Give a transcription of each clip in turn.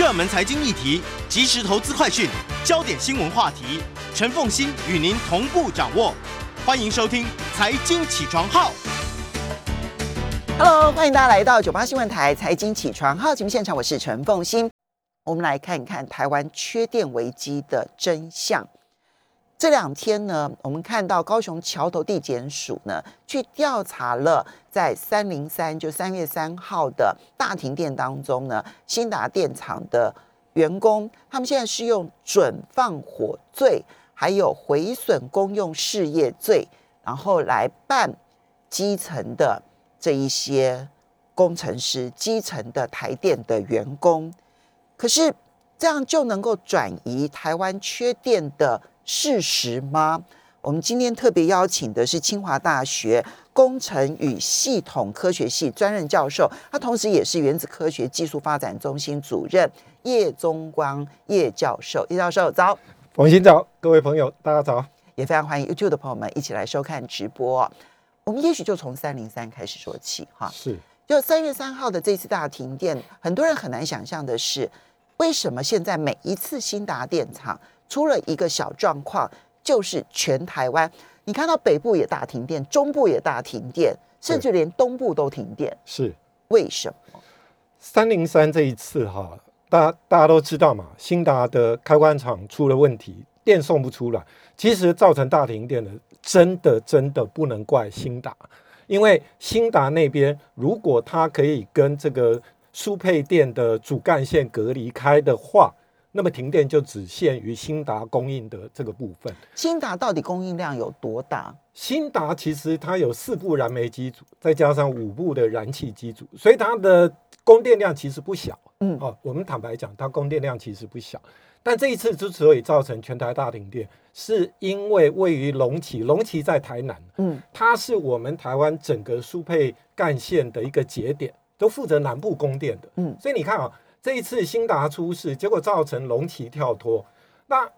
热门财经议题、即时投资快讯、焦点新闻话题，陈凤欣与您同步掌握。欢迎收听《财经起床号》。Hello，欢迎大家来到九八新闻台财经起床号节目现场，我是陈凤欣。我们来看一看台湾缺电危机的真相。这两天呢，我们看到高雄桥头地检署呢去调查了在三零三就三月三号的大停电当中呢，新达电厂的员工，他们现在是用准放火罪，还有毁损公用事业罪，然后来办基层的这一些工程师、基层的台电的员工。可是这样就能够转移台湾缺电的事实吗？我们今天特别邀请的是清华大学工程与系统科学系专任教授，他同时也是原子科学技术发展中心主任叶宗光叶教授。叶教授早，冯鑫早，各位朋友大家早。也非常欢迎 YouTube 的朋友们一起来收看直播。我们也许就从三零三开始说起哈。是，就三月三号的这次大停电，很多人很难想象的是，为什么现在每一次新达电厂出了一个小状况，就是全台湾，你看到北部也大停电，中部也大停电，甚至连东部都停电，是为什么？三零三这一次哈，大家大家都知道嘛，新达的开关厂出了问题，电送不出来。其实造成大停电的，真的真的不能怪新达，因为新达那边如果它可以跟这个输配电的主干线隔离开的话，那么停电就只限于新达供应的这个部分。新达到底供应量有多大？新达其实它有四部燃煤机组，再加上五部的燃气机组，所以它的供电量其实不小。嗯哦，我们坦白讲，它供电量其实不小。但这一次之所以造成全台大停电，是因为位于龙崎，龙崎在台南，嗯，它是我们台湾整个输配干线的一个节点，都负责南部供电的。嗯所以你看啊，这一次新达出事，结果造成龙旗跳脱。那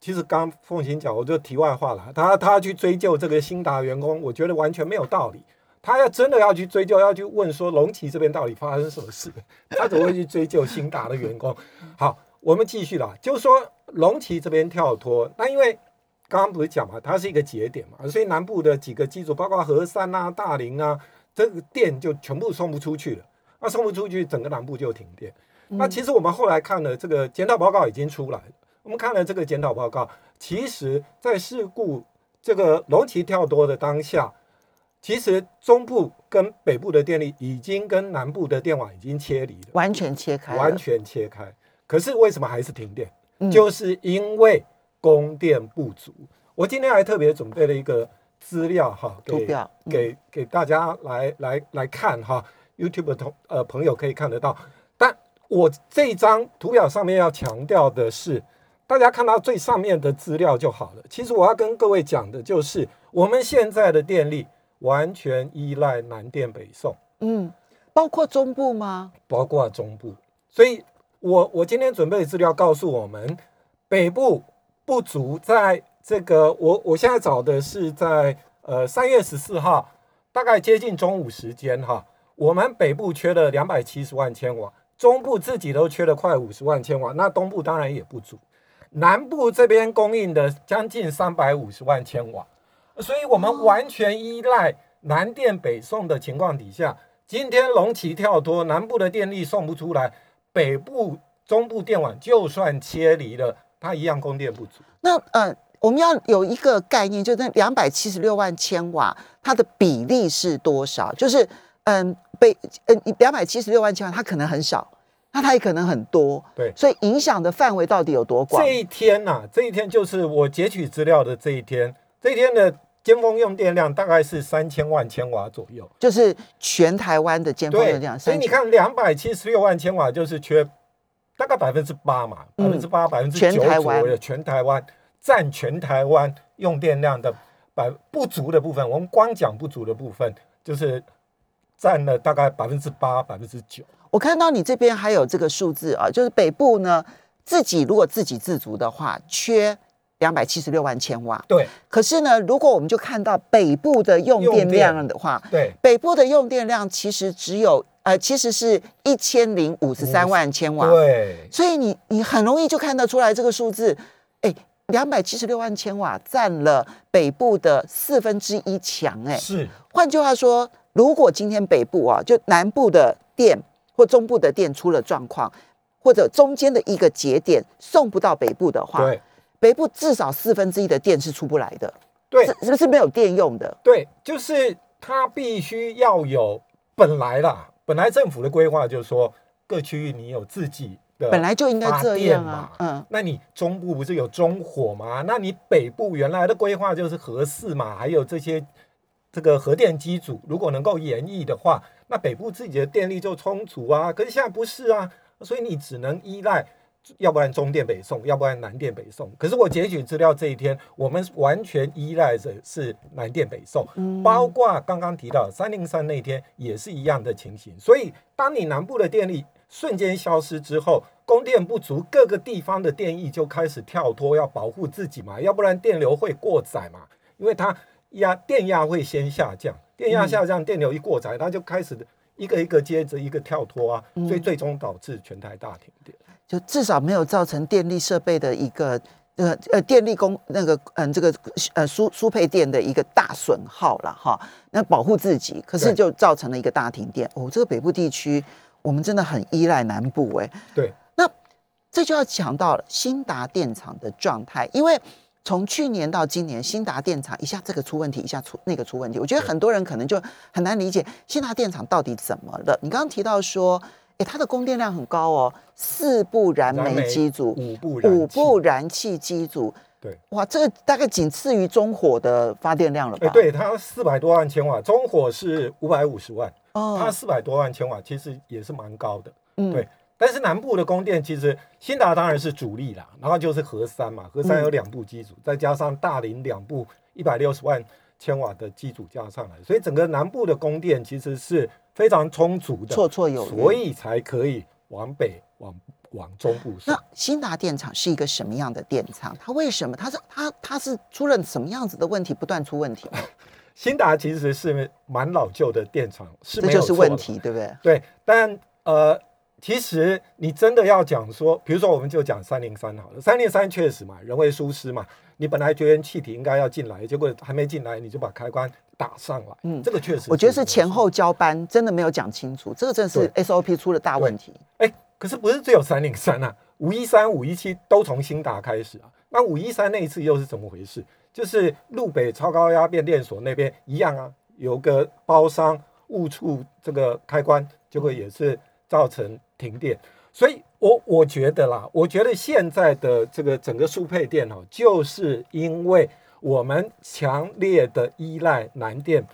其实刚刚凤琴讲，我就题外话了，他他去追究这个新达员工，我觉得完全没有道理。他要真的要去追究，要去问说龙旗这边到底发生什么事，他怎么会去追究新达的员工？好，我们继续啦，就是说龙旗这边跳脱，那因为刚刚不是讲嘛，它是一个节点嘛，所以南部的几个机组，包括和山啊、大林啊，这个电就全部送不出去了。那送不出去，整个南部就停电。那其实我们后来看了这个检讨报告已经出来了，我们看了这个检讨报告，其实在事故这个龙崎跳多的当下，其实中部跟北部的电力已经跟南部的电网已经切离了，完全切开，完全切开。可是为什么还是停电？嗯就是因为供电不足。我今天还特别准备了一个资料哈，给图表嗯给给大家来来来看哈，YouTube 的同呃朋友可以看得到。但我这一张图表上面要强调的是，大家看到最上面的资料就好了。其实我要跟各位讲的就是，我们现在的电力完全依赖南电北送。嗯，包括中部吗？包括中部，所以我我今天准备的资料告诉我们，北部不足，在这个我我现在找的是在呃三月十四号，大概接近中午时间哈，我们北部缺了两百七十万千瓦，中部自己都缺了快五十万千瓦，那东部当然也不足，南部这边供应的将近三百五十万千瓦，所以我们完全依赖南电北送的情况底下，今天龙旗跳脱，南部的电力送不出来，北部、中部电网就算切离了，它一样供电不足。那呃，我们要有一个概念，就是那两百七十六万千瓦，它的比例是多少？就是嗯，北嗯两百七十六万千瓦，它可能很少，那它也可能很多，对所以影响的范围到底有多广？这一天呐、这一天就是我截取资料的这一天，这一天的尖峰用电量大概是三千万千瓦左右。就是全台湾的尖峰对的量，，所以你看，两百七十六万千瓦就是缺大概百分之八嘛，百嗯分之八、百分之九全台湾左右，全台湾占全台湾用电量的百不足的部分，我们光讲不足的部分，就是占了大概百分之八、百分之九。我看到你这边还有这个数字啊，就是北部呢自己如果自给自足的话，缺两百七十六万千瓦。对。可是呢，如果我们就看到北部的用电量的话，对。北部的用电量其实只有呃，其实是一千零五十三万千瓦，对，所以你你很容易就看得出来这个数字，哎，两百七十六万千瓦占了北部的四分之一强，哎，是。换句话说，如果今天北部啊，就南部的电或中部的电出了状况，或者中间的一个节点送不到北部的话，对北部至少四分之一的电是出不来的，对是是不是没有电用的？对，就是它必须要有本来啦，本来政府的规划就是说各区域你有自己的本来就应该这样啊嘛，嗯，那你中部不是有中火吗？那你北部原来的规划就是合适嘛，还有这些这个核电机组，如果能够延役的话，那北部自己的电力就充足啊。可是现在不是啊，所以你只能依赖，要不然中电北送，要不然南电北送。可是我截取资料这一天，我们完全依赖着是南电北送，包括刚刚提到三零三那天也是一样的情形。所以当你南部的电力瞬间消失之后，供电不足，各个地方的电力就开始跳脱，要保护自己嘛，要不然电流会过载嘛，因为它压电压会先下降，电压下降，电流一过载，它就开始一个一个接着一个跳脱啊，所以最终导致全台大停电。就至少没有造成电力设备的一个呃呃电力供那个嗯这个呃输输配电的一个大损耗了哈。那保护自己，可是就造成了一个大停电。哦，这个北部地区我们真的很依赖南部哎、对，那这就要讲到了新达电厂的状态，因为从去年到今年，新达电厂一下这个出问题，一下出那个出问题，我觉得很多人可能就很难理解新达电厂到底怎么了。你刚刚提到说，诶，它的供电量很高哦，四部燃煤机组，五部燃五气部燃气机组，对，哇，这个大概仅次于中火的发电量了吧？哎，，对，它四百多万千瓦，中火是五百五十万，哦它哦，四百多万千瓦，其实也是蛮高的。嗯对但是南部的供电其实新达当然是主力啦，然后就是核三嘛，核三有两部机组，再加上大林两部一百六十万千瓦的机组加上来，所以整个南部的供电其实是非常充足的，绰绰有余。所以才可以往北往往中部那。新达电厂是一个什么样的电厂？它为什么它是它它是出了什么样子的问题，不断出问题？新达其实是蛮老旧的电厂，是这没有错的就是问题，对不对？对，但呃，其实你真的要讲说，比如说我们就讲三零三好了，三零三确实嘛，人为疏失嘛，你本来绝缘气体应该要进来，结果还没进来，你就把开关打上来，嗯这个确实我觉得是。前后交班真的没有讲清楚，这个真的是 SOP 出了大问题。哎，可是不是只有三零三啊，五一三、五一七都从新达开始啊。那五一三那一次又是怎么回事？就是路北超高压变电所那边一样啊，有个包商误触这个开关，结果也是造成停电。所以我我觉得啦，我觉得现在的这个整个输配电哦，就是因为我们强烈的依赖南电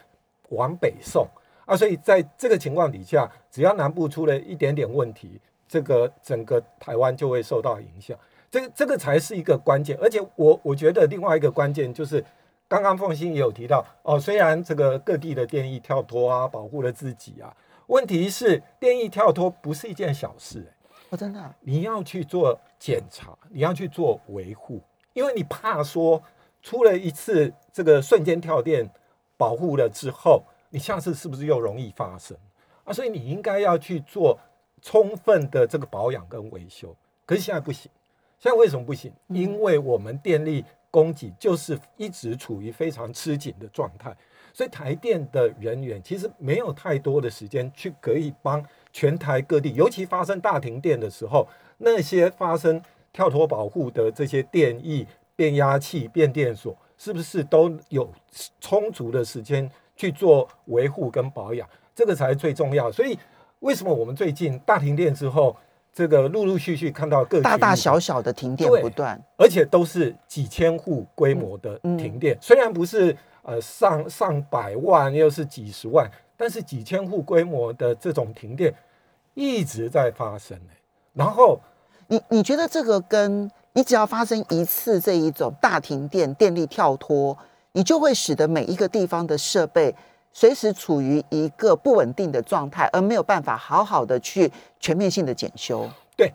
往北送啊，所以在这个情况底下，只要南部出了一点点问题，这个整个台湾就会受到影响。这个这个才是一个关键，而且我我觉得另外一个关键就是，刚刚凤欣也有提到哦，虽然这个各地的电力跳脱啊，保护了自己啊，问题是电力跳脱不是一件小事、欸，我真的啊你要去做检查，你要去做维护，因为你怕说出了一次这个瞬间跳电保护了之后，你下次是不是又容易发生啊？所以你应该要去做充分的这个保养跟维修。可是现在不行，现在为什么不行？因为我们电力供给就是一直处于非常吃紧的状态，所以台电的人员其实没有太多的时间去可以帮全台各地，尤其发生大停电的时候，那些发生跳脱保护的这些电役、变压器、变电所，是不是都有充足的时间去做维护跟保养？这个才是最重要。所以，为什么我们最近大停电之后，这个陆陆续续看到各大大小小的停电不断，而且都是几千户规模的嗯停电，虽然不是呃上上百万，又是几十万，但是几千户规模的这种停电一直在发生、欸、然后你你觉得这个跟你只要发生一次这一种大停电、电力跳脱，你就会使得每一个地方的设备随时处于一个不稳定的状态，而没有办法好好的去全面性的检修。对，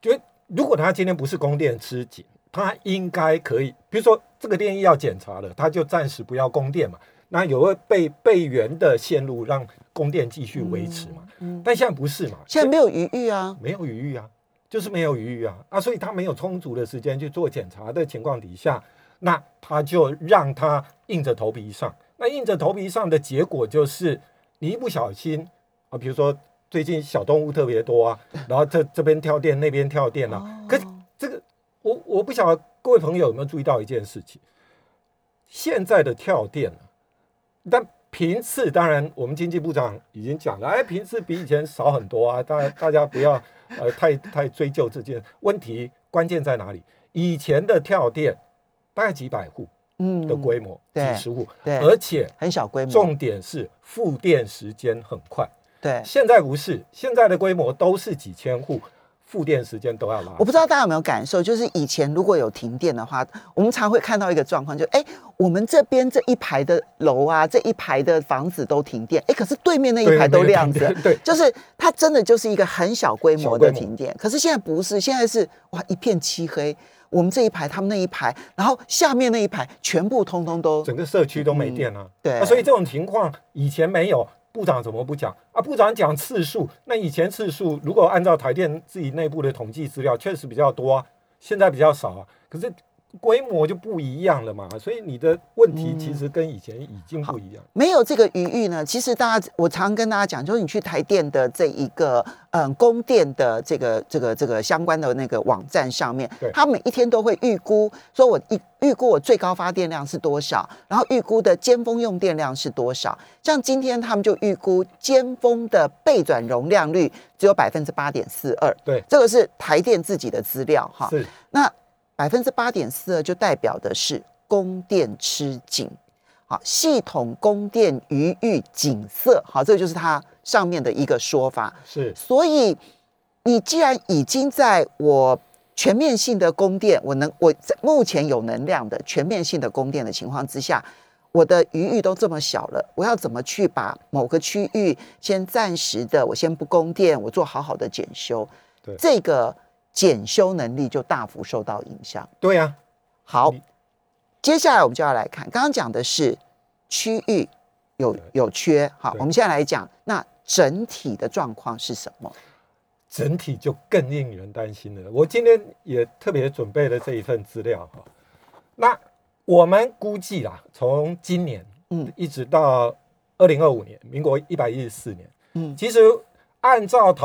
就如果他今天不是供电吃紧，他应该可以，比如说这个电力要检查了，他就暂时不要供电嘛。那有个备备援的线路让供电继续维持嘛。嗯，但现在不是嘛？现在没有余裕啊，没有余裕啊，就是没有余裕啊啊！所以他没有充足的时间去做检查的情况底下，那他就让他硬着头皮上。那硬着头皮上的结果就是，你一不小心啊，比如说最近小动物特别多啊，然后这这边跳电，那边跳电啊。哦可这个我我不晓得各位朋友有没有注意到一件事情，现在的跳电啊，但频次当然我们经济部长已经讲了，哎，频次比以前少很多啊，大大家不要呃太太追究这件问题，关键在哪里？以前的跳电大概几百户嗯的规模，几十户，对而且很小规模，重点是复电时间很快。对。现在不是，现在的规模都是几千户，复电时间都要拉我。不知道大家有没有感受，就是以前如果有停电的话，我们常会看到一个状况，就哎，我们这边这一排的楼啊，这一排的房子都停电，哎，可是对面那一排都亮着，对，就是它真的就是一个很小规模的停电。可是现在不是，现在是哇一片漆黑，我们这一排，他们那一排，然后下面那一排全部通通都整个社区都没电啊。对啊所以这种情况以前没有，部长怎么不讲啊？部长讲次数，那以前次数如果按照台电自己内部的统计资料，确实比较多啊，现在比较少啊。可是规模就不一样了嘛，所以你的问题其实跟以前已经不一样。没有这个余裕呢，其实大家我常跟大家讲，就是你去台电的这一个嗯供电的这个这个这个相关的那个网站上面他，每一天都会预估，说我预预估我最高发电量是多少，然后预估的尖峰用电量是多少。像今天他们就预估尖峰的备转容量率只有百分之八点四二，对，这个是台电自己的资料哈。是那百分之八点四二就代表的是供电吃紧，好，系统供电余裕景色，好，这个就是它上面的一个说法。是，所以你既然已经在我全面性的供电，我能我在目前有能量的全面性的供电的情况之下，我的余裕都这么小了，我要怎么去把某个区域先暂时的我先不供电，我做好好的检修，对。这个检修能力就大幅受到影响。对啊，好，接下来我们就要来看，刚刚讲的是区域有有缺，好，我们现在来讲那整体的状况是什么？整体就更令人担心了。我今天也特别准备了这一份资料哈。那我们估计啦，从今年嗯一直到二零二五年，民国一百一十四年，嗯其实按照台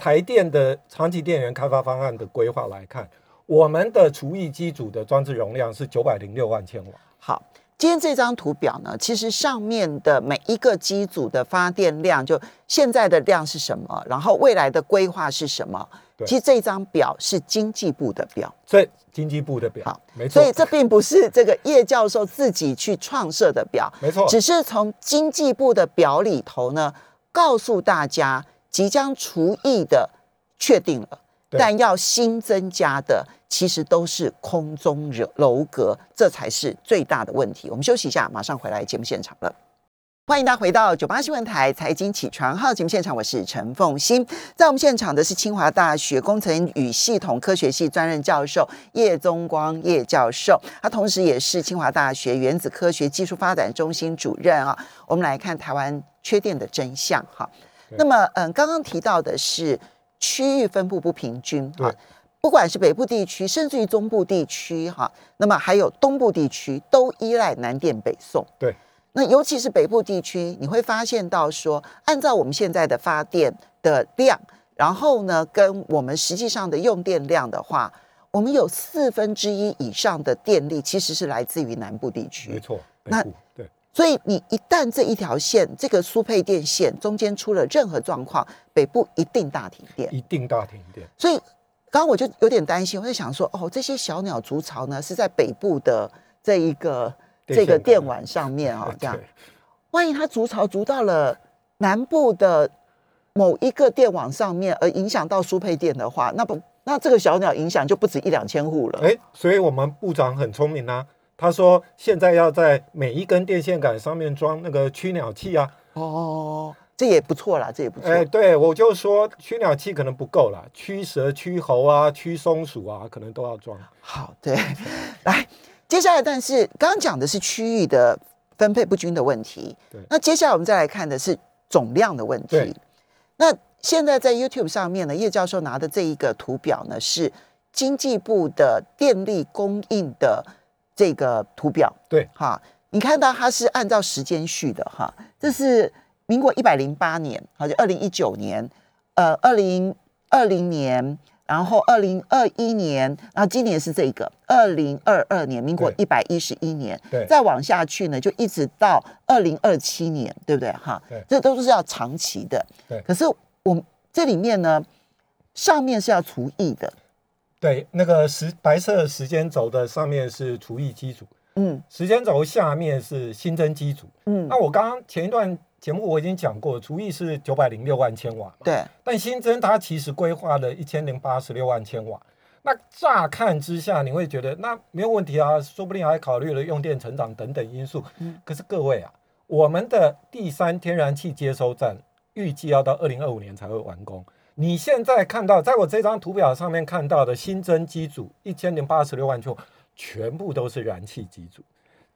台电的长期电源开发方案的规划来看，我们的除役机组的装置容量是九百零六万千瓦。好，今天这张图表呢，其实上面的每一个机组的发电量，就现在的量是什么，然后未来的规划是什么？其实这张表是经济部的表，所以经济部的表，好没错所以，这并不是这个叶教授自己去创设的表，没错，只是从经济部的表里头呢，告诉大家即将除役的确定了，但要新增加的其实都是空中楼楼阁，这才是最大的问题。我们休息一下，马上回来节目现场了。欢迎大家回到九八新闻台财经起床号节目现场，我是陈凤欣。在我们现场的是清华大学工程与系统科学系专任教授叶宗光叶教授，他同时也是清华大学原子科学技术发展中心主任啊。我们来看台湾缺电的真相哈。对那么，嗯，刚刚提到的是区域分布不平均哈对，不管是北部地区，甚至于中部地区哈，那么还有东部地区，都依赖南电北送。对。那尤其是北部地区，你会发现到说，按照我们现在的发电的量，然后呢，跟我们实际上的用电量的话，我们有四分之一以上的电力其实是来自于南部地区。没错，那所以你一旦这一条线，这个输配电线中间出了任何状况，北部一定大停电。一定大停电。所以刚刚我就有点担心，我在想说，哦，这些小鸟筑巢呢是在北部的这一个这个电网上面哦，这样，万一它筑巢筑到了南部的某一个电网上面，而影响到输配电的话，那不那这个小鸟影响就不止一两千户了。哎，所以我们部长很聪明啊，他说现在要在每一根电线杆上面装那个驱鸟器啊。哦，这也不错啦，这也不错。哎，对，我就说驱鸟器可能不够啦，驱蛇、驱猴啊、驱松鼠啊，可能都要装。好，对，来，接下来，但是刚刚讲的是区域的分配不均的问题对。那接下来我们再来看的是总量的问题对。那现在在 YouTube 上面呢，叶教授拿的这一个图表呢，是经济部的电力供应的这个图表。对，哈，你看到它是按照时间序的哈，这是民国一百零八年，好，就二零一九年，呃，二零二零年，然后二零二一年，然后今年是这个二零二二年，民国一百一十一年，对再往下去呢，就一直到二零二七年，对不对？哈对，这都是要长期的。对可是我们这里面呢，上面是要除役的，对，那个时白色时间轴的上面是除役基础，嗯时间轴下面是新增基础。嗯那，我刚刚前一段节目我已经讲过，除役是九百零六万千瓦嘛，对，但新增它其实规划了一千零八十六万千瓦。那乍看之下，你会觉得那没有问题啊，说不定还考虑了用电成长等等因素。嗯可是各位啊，我们的第三天然气接收站预计要到二零二五年才会完工。你现在看到，在我这张图表上面看到的新增机组一千零八十六万千瓦，全部都是燃气机组。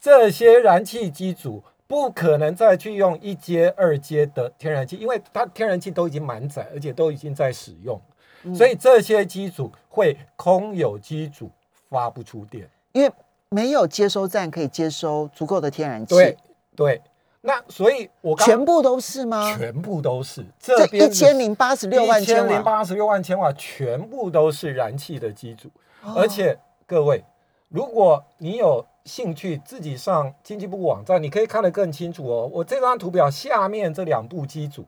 这些燃气机组不可能再去用一阶、二阶的天然气，因为它天然气都已经满载，而且都已经在使用，嗯所以这些机组会空有机组发不出电。因为没有接收站可以接收足够的天然气，对对，那所以我刚全部都是吗？全部都是这一千零八十六万千瓦。零瓦，八十六万千瓦全部都是燃气的机组，哦。而且各位，如果你有兴趣自己上经济部网站，你可以看得更清楚哦。我这张图表下面这两部机组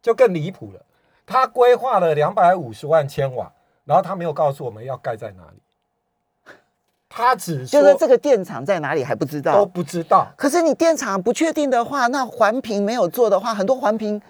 就更离谱了，它规划了两百五十万千瓦，然后它没有告诉我们要盖在哪里，他只说就是这个电厂在哪里还不知道都。不知道。可是你电厂不确定的话，那环评没有做的话，很多环评，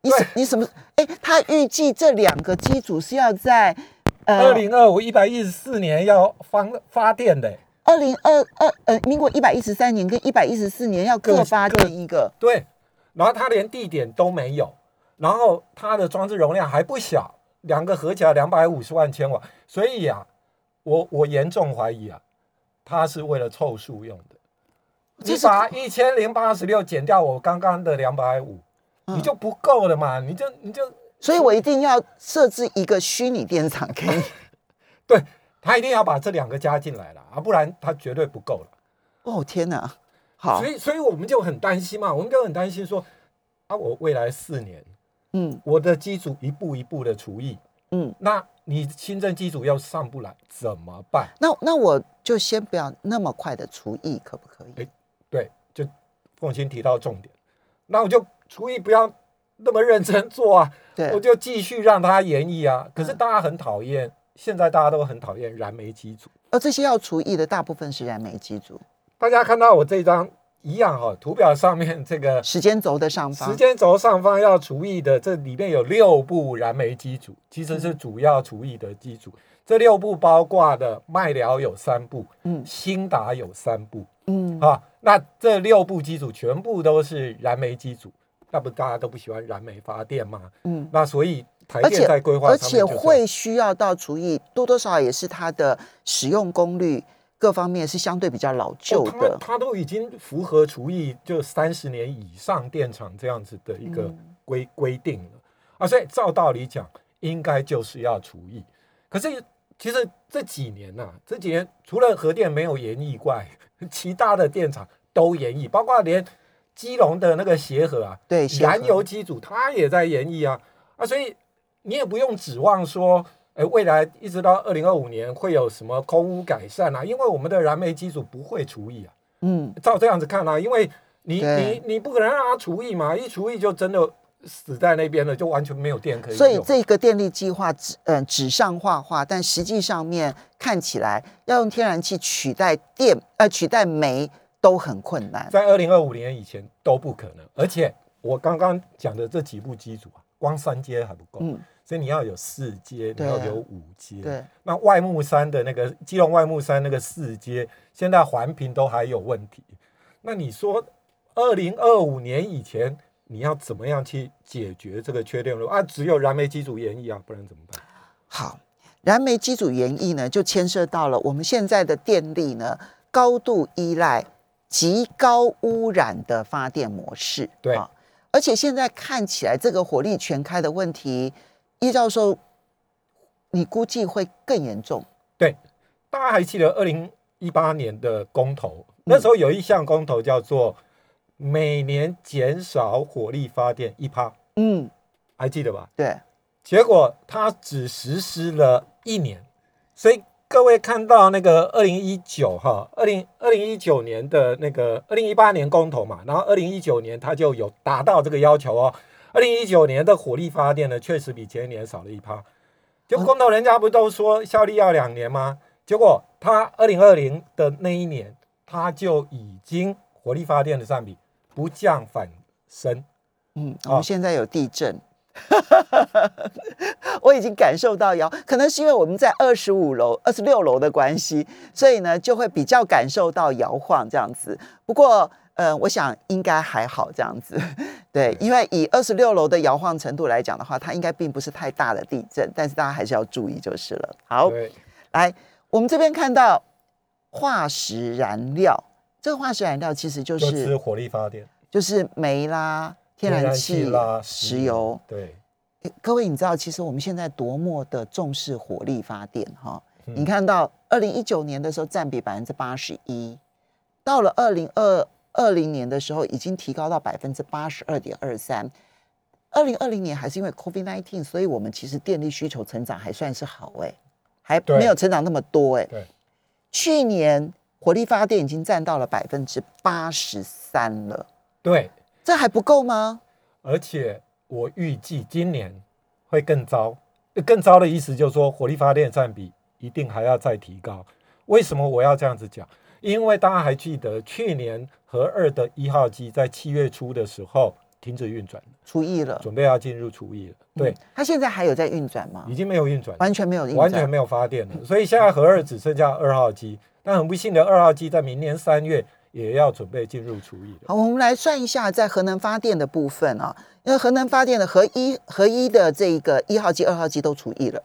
你你什么？哎，他预计这两个机组是要在二呃零二五一百一十四年要发发电的，二零二二呃民国一百一十三年跟一百一十四年要各各发电一个，对，然后他连地点都没有，然后它的装置容量还不小，两个合起来两百五十万千瓦，所以呀、我我严重怀疑啊，它是为了凑数用的。这是你把一千零八十六减掉我刚刚的两百五，嗯你就不够了嘛？你就你就所以我一定要设置一个虚拟电厂给你。对他一定要把这两个加进来了啊，不然他绝对不够了。哦天哪，好所，以所以我们就很担心嘛，我们就很担心说啊，我未来四年嗯我的机组一步一步的除役。嗯，那你新增机组要上不来怎么办？那那我就先不要那么快的除役，可不可以？哎对，就凤琴提到重点，那我就除役不要那么认真做啊，对我，就继续让他演绎啊。可是嗯大家很讨厌，现在大家都很讨厌燃煤机组。而这些要除役的大部分是燃煤机组，大家看到我这张一样哈、图表上面这个时间轴的上方。时，间轴上方要除以的，这里面有六部燃煤机组，其实是主要除以的机组。这六部包括的麦寮有三部，嗯。新达有三部，嗯，啊，那这六部机组全部都是燃煤机组，那不大家都不喜欢燃煤发电吗？嗯，那所以台电在规划而且会需要到除以，多多少少也是它的使用功率各方面是相对比较老旧哦的。它它都已经符合厨艺就三十年以上电厂这样子的一个嗯规、规定了啊，所以照道理讲，应该就是要厨艺。可是其实这几年呐、这几年除了核电没有延役外，其他的电厂都延役，包括连基隆的那个协和啊，对，燃油机组它也在延役啊啊，所以你也不用指望说，呃，未来一直到二零二五年会有什么空污改善啊，因为我们的燃煤机组不会除役啊。嗯，照这样子看啊，因为你你你不可能让它除役嘛，一除役就真的死在那边了，就完全没有电可以。所以这个电力计划纸嗯纸上画画，但实际上面看起来要用天然气取代电呃取代煤都很困难。在二零二五年以前都不可能，而且我刚刚讲的这几部机组啊，光三阶还不够，嗯，所以你要有四阶，你要有五阶。对，那外木山的那个基隆外木山那个四阶，现在环评都还有问题。那你说，二零二五年以前你要怎么样去解决这个缺电路啊？只有燃煤机组延役啊，不然怎么办？好，燃煤机组延役呢，就牵涉到了我们现在的电力呢，高度依赖极高污染的发电模式。对啊，而且现在看起来这个火力全开的问题，叶教授，你估计会更严重。对，大家还记得二零一八年的公投，那时候有一项公投叫做每年减少火力发电一趴，嗯，还记得吧？对，结果它只实施了一年，所以各位看到那个二零一九哈，二零二零一九年的那个二零一八年公投嘛，然后二零一九年它就有达到这个要求哦。二零一九年的火力发电呢，确实比前一年少了一趴。就公投人家不都说效力要两年吗？结果他二零二零的那一年，他就已经火力发电的占比不降反升。嗯，我好们现在有地震，我已经感受到摇，可能是因为我们在二十五楼、二十六楼的关系，所以呢就会比较感受到摇晃这样子。不过，呃，我想应该还好这样子，对，因为以二十六楼的摇晃程度来讲的话，它应该并不是太大的地震，但是大家还是要注意就是了。好，对，来，我们这边看到化石燃料，这个化石燃料其实就就是是火力发电。就是煤啦、天然气啦、石油。对，各位，你知道其实我们现在多么的重视火力发电哈？嗯你看到二零一九年的时候占比百分之八十一，到了二零二二零年的时候已经提高到百分之八十二点二三。二零二零年还是因为 COVID nineteen，所以我们其实电力需求成长还算是好哎、还没有成长那么多哎、对，去年火力发电已经占到了百分之八十三了，对，这还不够吗？而且我预计今年会更糟。更糟的意思就是说，火力发电占比一定还要再提高。为什么我要这样子讲？因为大家还记得去年核二的一号机在七月初的时候停止运转了，除役了，准备要进入除役了。对嗯，，它现在还有在运转吗已？经没有运转，完全没有运转，完全没有发电了。所以现在核二只剩下二号机，但很不幸的，二号机在明年三月也要准备进入除役了。好，我们来算一下，在核能发电的部分啊，因为核能发电的核一、核一的这个一号机、二号机都除役了，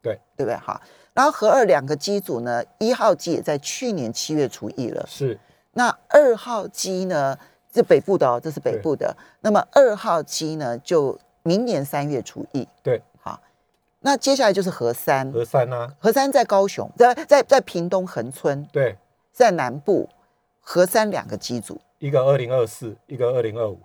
对对不对？好，然后核二两个机组呢，一号机也在去年七月除役了，是，那二号机呢，这北部的哦，这是北部的，那么二号机呢，就明年三月除役。对，好，那接下来就是核三，核三啊，核三在高雄，在在在屏东恒村，对，在南部，核三两个机组。一个二零二四，一个二零二五，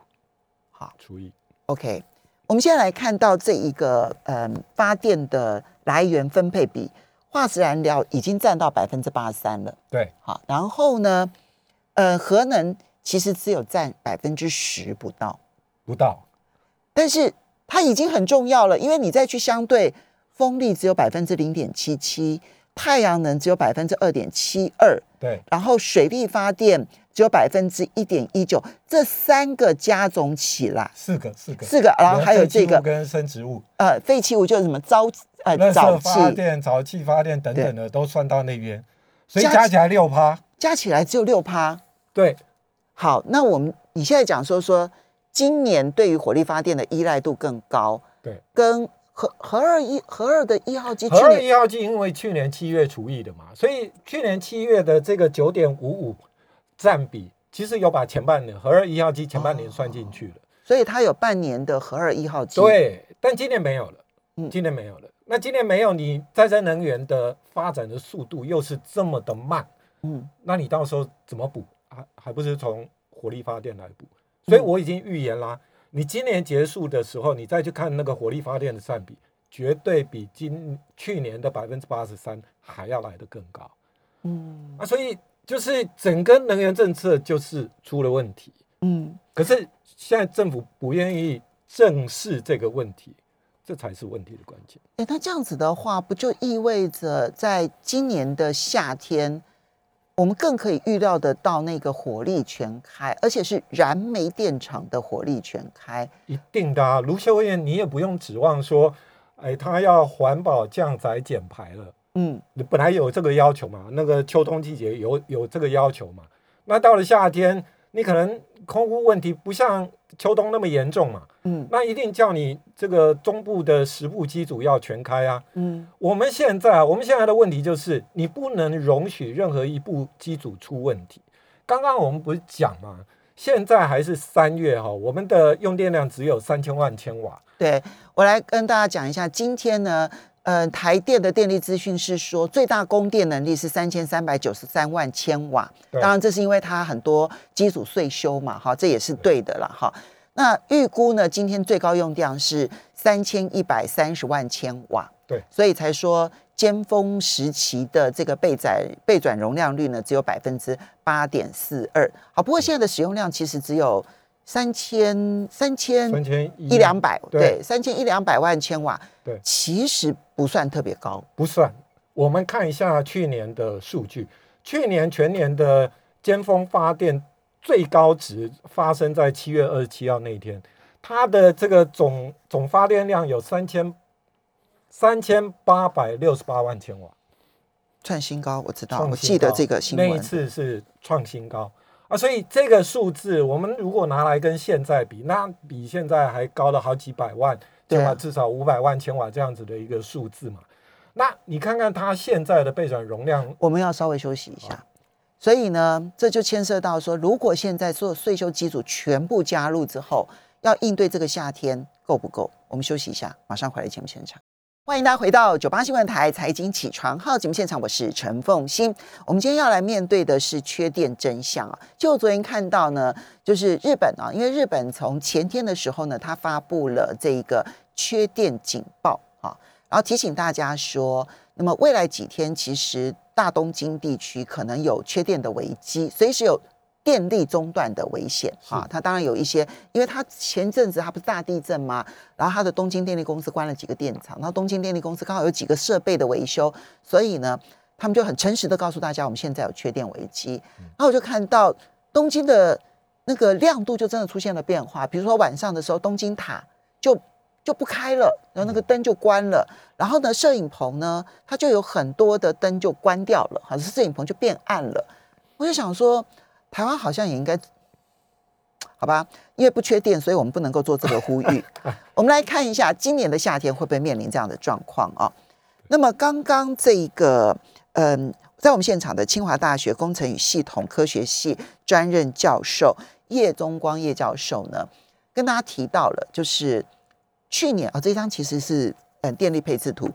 好，除役。OK，我们现在来看到这一个嗯发电的来源分配比，化石燃料已经占到百分之八十三了。对，好，然后呢，呃，核能其实只有占百分之十不到，不到，但是它已经很重要了，因为你再去相对，风力只有百分之零点七七，太阳能只有百分之二点七二，对，然后水力发电只有百分之一点一九，这三个加总起来。四个，四个，四个，然后还有这个跟生植物，呃废弃物，就是什么沼呃沼气发气，电、沼气发电等等的都算到那边，所以加加起来六趴。加起来只有六趴。对，好，那我们你现在讲说说，今年对于火力发电的依赖度更高，对，跟核核二一核二的一号机去核二年一号机因为去年七月除役的嘛，所以去年七月的这个九点五五占比，其实有把前半年核二一号机前半年算进去了。所以它有半年的核二一号机。，对，但今年没有了，嗯今年没有了。那今年没有，你再生能源的发展的速度又是这么的慢，嗯，那你到时候怎么补？还还不是从火力发电来补？所以我已经预言啦，你今年结束的时候，你再去看那个火力发电的占比，绝对比今去年的百分之八十三还要来得更高。嗯啊，所以就是整个能源政策就是出了问题。嗯，可是现在政府不愿意正视这个问题，这才是问题的关键。哎，那这样子的话，不就意味着在今年的夏天，我们更可以预料得到那个火力全开，而且是燃煤电厂的火力全开。一定的啊，卢秀燕，你也不用指望说，哎，他要环保降载减排了，嗯你本来有这个要求嘛，那个秋冬季节有有这个要求嘛，那到了夏天，你可能空污问题不像秋冬那么严重嘛，嗯那一定叫你这个中部的十部机组要全开啊。嗯我们现在啊，我们现在的问题就是，你不能容许任何一部机组出问题。刚刚我们不是讲嘛，现在还是三月哈，我们的用电量只有三千万千瓦。对我来跟大家讲一下，今天呢，呃，台电的电力资讯是说，最大供电能力是三千三百九十三万千瓦。对当然，这是因为它很多机组税修嘛，哈，这也是对的了，哈。那预估呢，今天最高用量是三千一百三十万千瓦。对，所以才说尖峰时期的这个备载备转容量率呢，只有百分之八点四二。好，不过现在的使用量其实只有三千三千三千一两百，对对，三千一两百万千瓦，对其实不算特别高。不算。我们看一下去年的数据，去年全年的尖峰发电最高值发生在七月二十七号那一天，它的这个总总发电量有三千三千八百六十八万千瓦。创新高，我知道，我记得这个新那一。次是创新高啊，所以这个数字我们如果拿来跟现在比，那比现在还高了好几百万千瓦，至少五百万千瓦这样子的一个数字嘛。那你看看它现在的备转容量，我们要稍微休息一下。所以呢，这就牵涉到说，如果现在所有税收机组全部加入之后，要应对这个夏天够不够？我们休息一下，马上回来节目现场。欢迎大家回到九八新闻台财经起床号节目现场，我是陈凤欣。我们今天要来面对的是缺电真相啊。就昨天看到呢，就是日本啊，因为日本从前天的时候呢，它发布了这个缺电警报啊，然后提醒大家说，那么未来几天其实大东京地区可能有缺电的危机，随时有电力中断的危险啊。它当然有一些，因为它前阵子它不是大地震吗？然后它的东京电力公司关了几个电厂，然后东京电力公司刚好有几个设备的维修，所以呢，他们就很诚实的告诉大家，我们现在有缺电危机。然后我就看到东京的那个亮度就真的出现了变化，比如说晚上的时候，东京塔就就不开了，然后那个灯就关了，然后呢，摄影棚呢，它就有很多的灯就关掉了，好像摄影棚就变暗了。我就想说，台湾好像也应该，好吧，因为不缺电，所以我们不能够做这个呼吁。我们来看一下今年的夏天会不会面临这样的状况啊？那么刚刚这一个，嗯，在我们现场的清华大学工程与系统科学系专任教授叶宗光叶教授呢，跟大家提到了，就是去年啊、这张其实是嗯电力配置图。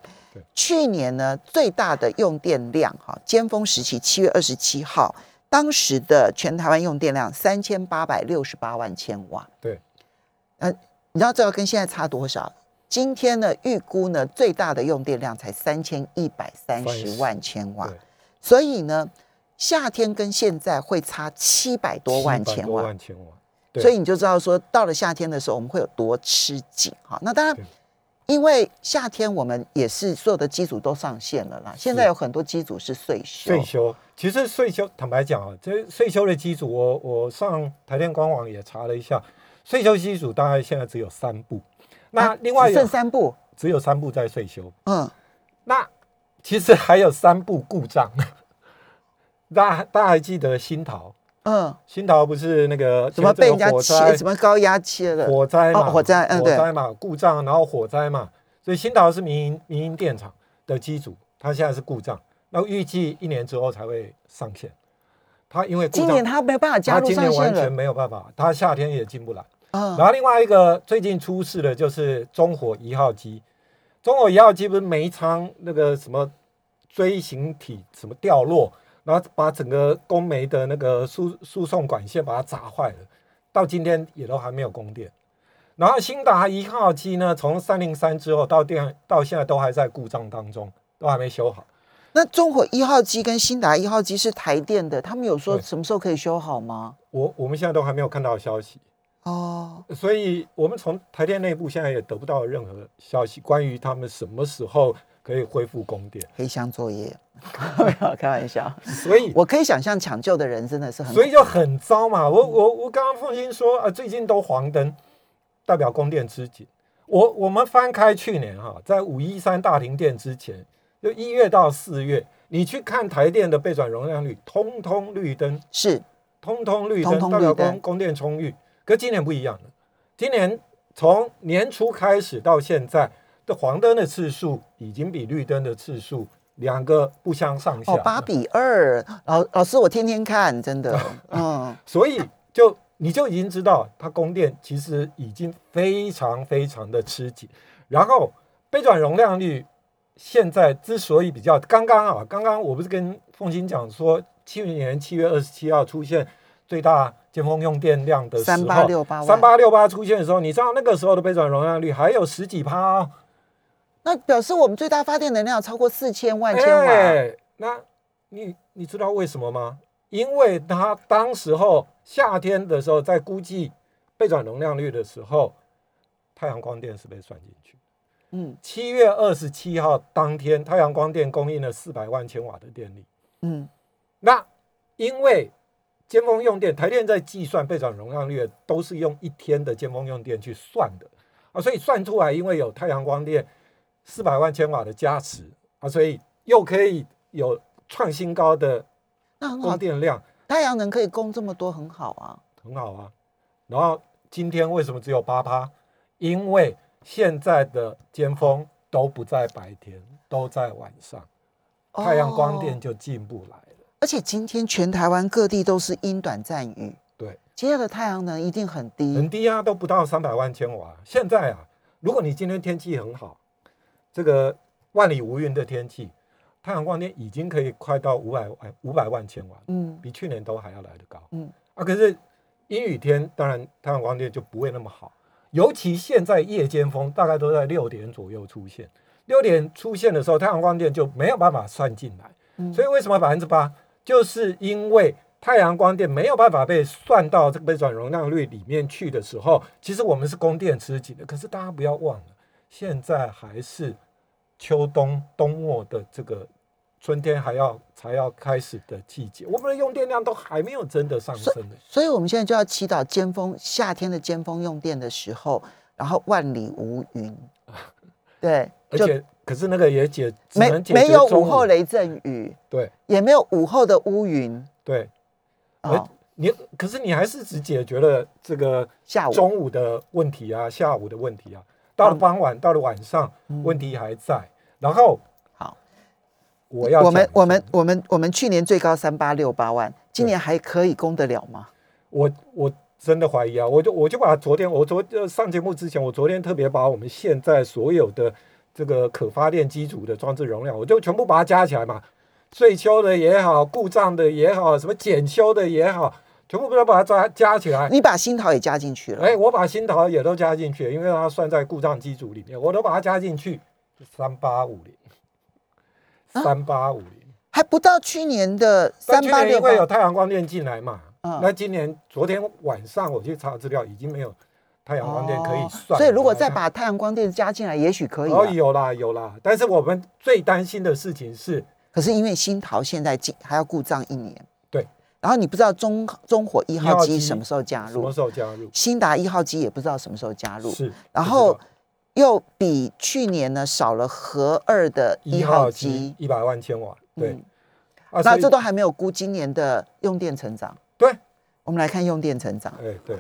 去年呢最大的用电量哈，尖峰时期七月二十七号，当时的全台湾用电量三千八百六十八万千瓦。对，呃，你知道这个跟现在差多少？今天呢，预估呢最大的用电量才三千一百三十万千瓦，所以呢，夏天跟现在会差七百多万700多千瓦。万千瓦，所以你就知道说，到了夏天的时候，我们会有多吃紧哈。那当然对，因为夏天我们也是所有的机组都上线了啦。现在有很多机组是岁休，税休，其实税休，坦白讲啊，这税休的机组，我我上台电官网也查了一下，税休机组大概现在只有三部，那啊另外剩三部，只有三部在税休，嗯，那其实还有三部故障，大家大家还记得新桃？嗯，新桃不是那个什么被人家切，什么高压切了？火灾嘛，哦火灾嗯对火灾嘛，故障，然后火灾嘛，所以新桃是民营民营电厂的机组，它现在是故障，那预计一年之后才会上线。它因为故障今年他没有办法加它入上线今年完全，没有办法，它夏天也进不来。嗯然后另外一个最近出事的就是中火一号机，中火一号机不是煤仓那个什么锥形体什么掉落，然后把整个供煤的那个输输送管线把它砸坏了，到今天也都还没有供电。然后新达一号机呢，从三零三之后到电到现在都还在故障当中，都还没修好。那中火一号机跟新达一号机是台电的，他们有说什么时候可以修好吗？我我们现在都还没有看到消息。哦，所以我们从台电内部现在也得不到任何消息，关于他们什么时候可以恢复供电。黑箱作业，没 有开玩笑。所以，我可以想象抢救的人真的是很，所以就很糟嘛。我我我刚刚凤欣说啊，最近都黄灯，代表供电吃紧。我我们翻开去年哈，在五一三大停电之前，就一月到四月，你去看台电的备转容量率，通通绿灯，是通通绿通灯，代表供供电充裕。可今年不一样了，今年从年初开始到现在的黄灯的次数已经比绿灯的次数两个不相上下。哦，八比二，老老师我天天看，真的，嗯，所以就你就已经知道，它供电其实已经非常非常的吃紧。然后背转容量率现在之所以比较刚刚啊，刚刚我不是跟凤欣讲说，去年七月二十七号出现最大尖峰用电量的时候，三八六八，三八六八出现的时候，你知道那个时候的背转容量率还有十几趴哦。那表示我们最大发电能量超过四千万千瓦。哎，那你你知道为什么吗？因为它当时候夏天的时候，在估计背转容量率的时候，太阳光电是被算进去。嗯七月二十七号当天，太阳光电供应了四百万千瓦的电力。嗯那因为尖峰用电，台电在计算背转容量率都是用一天的尖峰用电去算的啊，所以算出来，因为有太阳光电四百万千瓦的加持啊，所以又可以有创新高的那很好供，电量，太阳能可以供这么多，很好啊。很好啊。然后今天为什么只有八趴？因为现在的尖峰都不在白天，都在晚上，太阳光电哦就进不来了。而且今天全台湾各地都是阴短暂雨，对。今天的太阳能一定很低。很低啊，都不到三百万千瓦。现在啊，如果你今天天气很好，这个万里无云的天气，太阳光电已经可以快到五百万五百万千瓦，嗯比去年都还要来得高。嗯啊，可是阴雨天，当然太阳光电就不会那么好，尤其现在夜间风大概都在六点左右出现，六点出现的时候，太阳光电就没有办法算进来。嗯所以为什么百分之八？就是因为太阳光电没有办法被算到这个被转容量率里面去的时候，其实我们是供电吃紧的。可是大家不要忘了，现在还是秋冬冬末的这个春天还要才要开始的季节，我们的用电量都还没有真的上升呢。所以我们现在就要祈祷尖峰夏天的尖峰用电的时候，然后万里无云。对，而且可是那个也解只没能解没有午后雷阵雨，对。也没有午后的乌云。对，你可是你还是只解决了这个下午。中午的问题啊，下午的问题啊，到了傍晚，到了晚上，嗯。问题还在。然后好，我要我们我们我们我们去年最高三八六八万，今年还可以供得了吗？我我真的怀疑啊，我就我就把昨天我昨呃上节目之前，我昨天特别把我们现在所有的这个可发电机组的装置容量，我就全部把它加起来嘛，税修的也好，故障的也好，什么检修的也好，全部都把它加加起来。你把新桃也加进去了，哎，我把新桃也都加进去，因为它算在故障机组里面，我都把它加进去，三八五零，啊三八五零。还不到去年的三八六为有。太阳光电进来嘛，嗯那今年昨天晚上我去查资料，已经没有太阳光电可以哦算了、所以如果再把太阳光电加进来，也许可以、哦啊。有啦有啦，但是我们最担心的事情是，可是因为新桃现在进还要故障一年，对，然后你不知道中中火一号机机什么时候加入。什么，时候加入？新达一号机也不知道什么时候加入，是，然后又比去年呢少了核二的一号号机一百万千瓦，对，嗯。啊，那这都还没有估今年的用电成长。对，我们来看用电成长。哎对，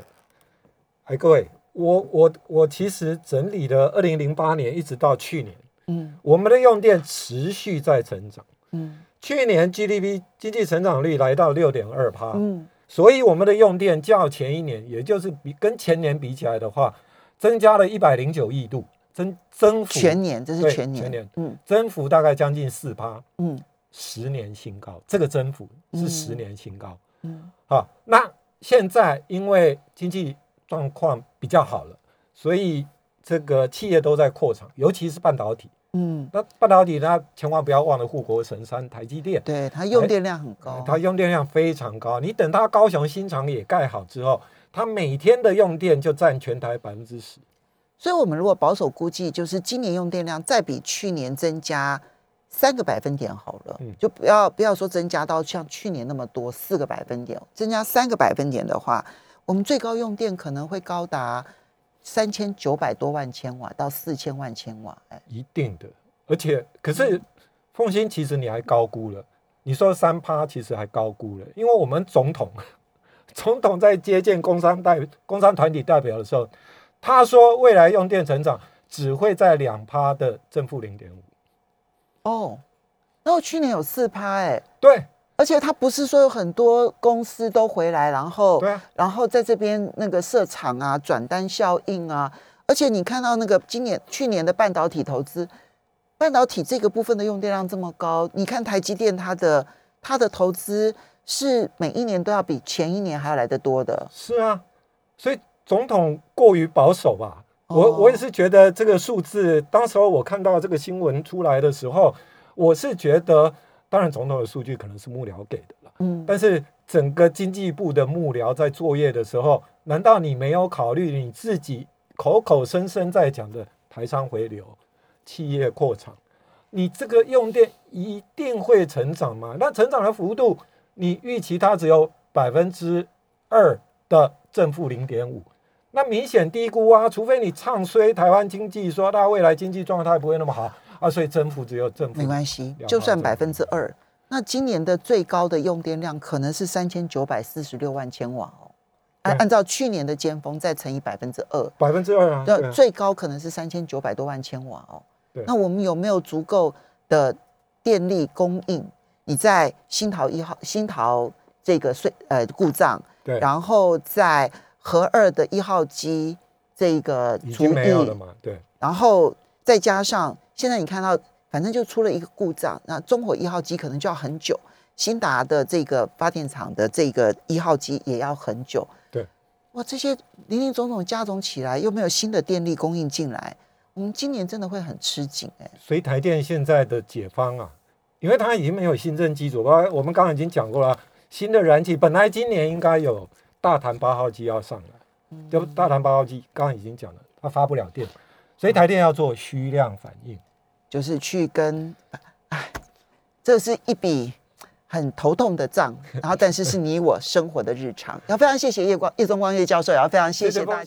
哎各位，我我我其实整理了二零零八年一直到去年，嗯。我们的用电持续在成长，嗯去年 GDP 经济成长率来到六点二趴，嗯。所以我们的用电较前一年，也就是比跟前年比起来的话，增加了一百零九亿度，增增幅全年这是全年，全年。嗯。增幅大概将近四趴，嗯。十年新高。这个增幅是嗯。十年新高。嗯。好，那现在因为经济状况比较好了，所以这个企业都在扩厂，尤其是半导体。嗯，那半导体它，千万不要忘了护国神山台积电。对，它用电量很高。它用电量非常高。你等它高雄新厂也盖好之后，它每天的用电就占全台百分之十。所以，我们如果保守估计，就是今年用电量再比去年增加三个百分点好了，嗯就不要不要说增加到像去年那么多四个百分点，增加三个百分点的话，我们最高用电可能会高达三千九百多万千瓦到四千万千瓦。哎，一定的。而且，可是嗯凤欣其实你还高估了，你说三趴其实还高估了，因为我们总统 总统在接见工商代工商团体代表的时候，他说未来用电成长只会在两趴的正负零点五。哦，然后去年有四趴，哎，对而且它不是说有很多公司都回来，然后对啊，然后在这边那个设厂啊、转单效应啊，而且你看到那个今年、去年的半导体投资，半导体这个部分的用电量这么高，你看台积电它的它的投资是每一年都要比前一年还要来得多的。是啊，所以总统过于保守吧。哦我我也是觉得这个数字，当时候我看到这个新闻出来的时候，我是觉得，当然总统的数据可能是幕僚给的了，嗯，但是整个经济部的幕僚在作业的时候，难道你没有考虑你自己口口声声在讲的台商回流、企业扩厂？你这个用电一定会成长吗？那成长的幅度，你预期它只有百分之二的正负零点五，那明显低估啊！除非你唱衰台湾经济，说它未来经济状态不会那么好啊，所以增幅只有正负没关系，就算百分之二，那今年的最高的用电量可能是三千九百四十六万千瓦哦。按按照去年的尖峰再乘以百分之二，百分之二啊，对那啊最高可能是三千九百多万千瓦哦对。那我们有没有足够的电力供应？你在新桃一号、新桃这个隧呃故障，对，然后在核二的一号机这个除已经没有了对。然后再加上现在你看到，反正就出了一个故障，那中火一号机可能就要很久，新达的这个发电厂的这个一号机也要很久。对，哇，这些零零总总加总起来，又没有新的电力供应进来，我们今年真的会很吃紧哎、所以台电现在的解方啊，因为它已经没有新增机组，包括我们刚刚已经讲过了，新的燃气本来今年应该有大潭八号机要上来，就大潭八号机刚刚已经讲了，它发不了电，所以台电要做虚量反应。就是去跟，哎，这是一笔很头痛的账，然后但是是你我生活的日常。要非常谢谢叶光叶宗光叶教授，也要非常谢谢谢谢大家。